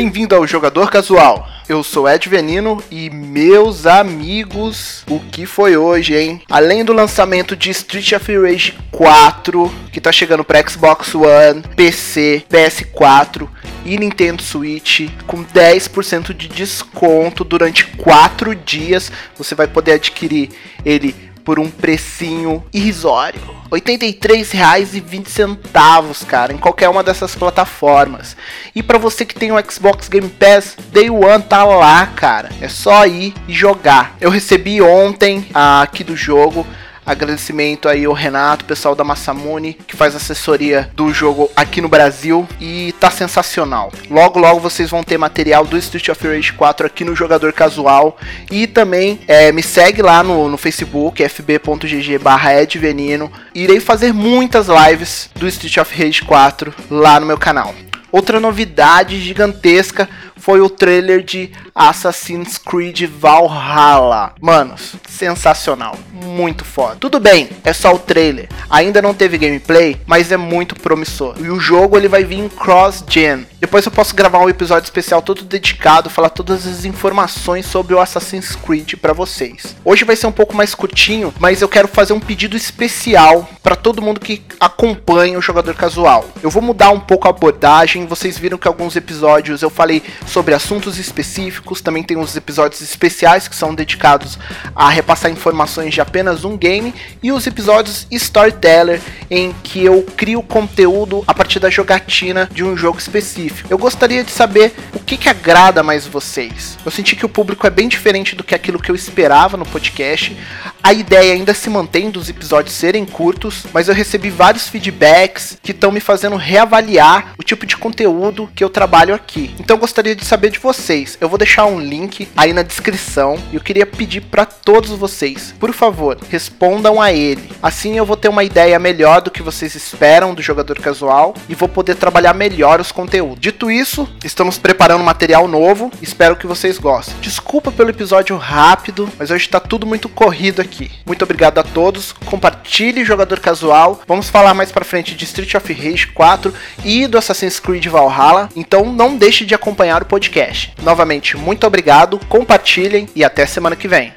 Bem-vindo ao Jogador Casual. Eu sou Ed Venino e meus amigos, o que foi hoje, hein? Além do lançamento de Street of Rage 4, que tá chegando para Xbox One, PC, PS4 e Nintendo Switch com 10% de desconto durante 4 dias, você vai poder adquirir ele por um precinho irrisório. R$ 83,20, cara, em qualquer uma dessas plataformas. E para você que tem um Xbox Game Pass, Day One tá lá, cara. É só ir e jogar. Eu recebi ontem aqui do jogo Agradecimento aí ao Renato, pessoal da Massamune, que faz assessoria do jogo aqui no Brasil e tá sensacional. Logo, logo vocês vão ter material do Street of Rage 4 aqui no Jogador Casual e também é, me segue lá no, no Facebook, fb.gg barra edvenino. Irei fazer muitas lives do Street of Rage 4 lá no meu canal. Outra novidade gigantesca foi o trailer de Assassin's Creed Valhalla. Manos, sensacional, muito foda. Tudo bem, é só o trailer. Ainda não teve gameplay, mas é muito promissor. E o jogo ele vai vir em cross-gen. Depois eu posso gravar um episódio especial todo dedicado, falar todas as informações sobre o Assassin's Creed para vocês. Hoje vai ser um pouco mais curtinho, mas eu quero fazer um pedido especial para todo mundo que acompanha o jogador casual. Eu vou mudar um pouco a abordagem. Vocês viram que alguns episódios eu falei sobre assuntos específicos, também tem uns episódios especiais que são dedicados a repassar informações de apenas um game e os episódios Storyteller em que eu crio conteúdo a partir da jogatina de um jogo específico. Eu gostaria de saber o que, que agrada mais vocês. Eu senti que o público é bem diferente do que aquilo que eu esperava no podcast. A ideia ainda se mantém dos episódios serem curtos, mas eu recebi vários feedbacks que estão me fazendo reavaliar o tipo de conteúdo que eu trabalho aqui. Então eu gostaria de saber de vocês. Eu vou deixar um link aí na descrição e eu queria pedir para todos vocês, por favor, respondam a ele. Assim eu vou ter uma ideia melhor do que vocês esperam do jogador casual e vou poder trabalhar melhor os conteúdos. Dito isso, estamos preparando material novo, espero que vocês gostem. Desculpa pelo episódio rápido, mas hoje está tudo muito corrido aqui. Muito obrigado a todos. Compartilhe jogador casual. Vamos falar mais para frente de Street of Rage 4 e do Assassin's Creed Valhalla. Então não deixe de acompanhar o podcast. Novamente, muito obrigado, compartilhem e até semana que vem.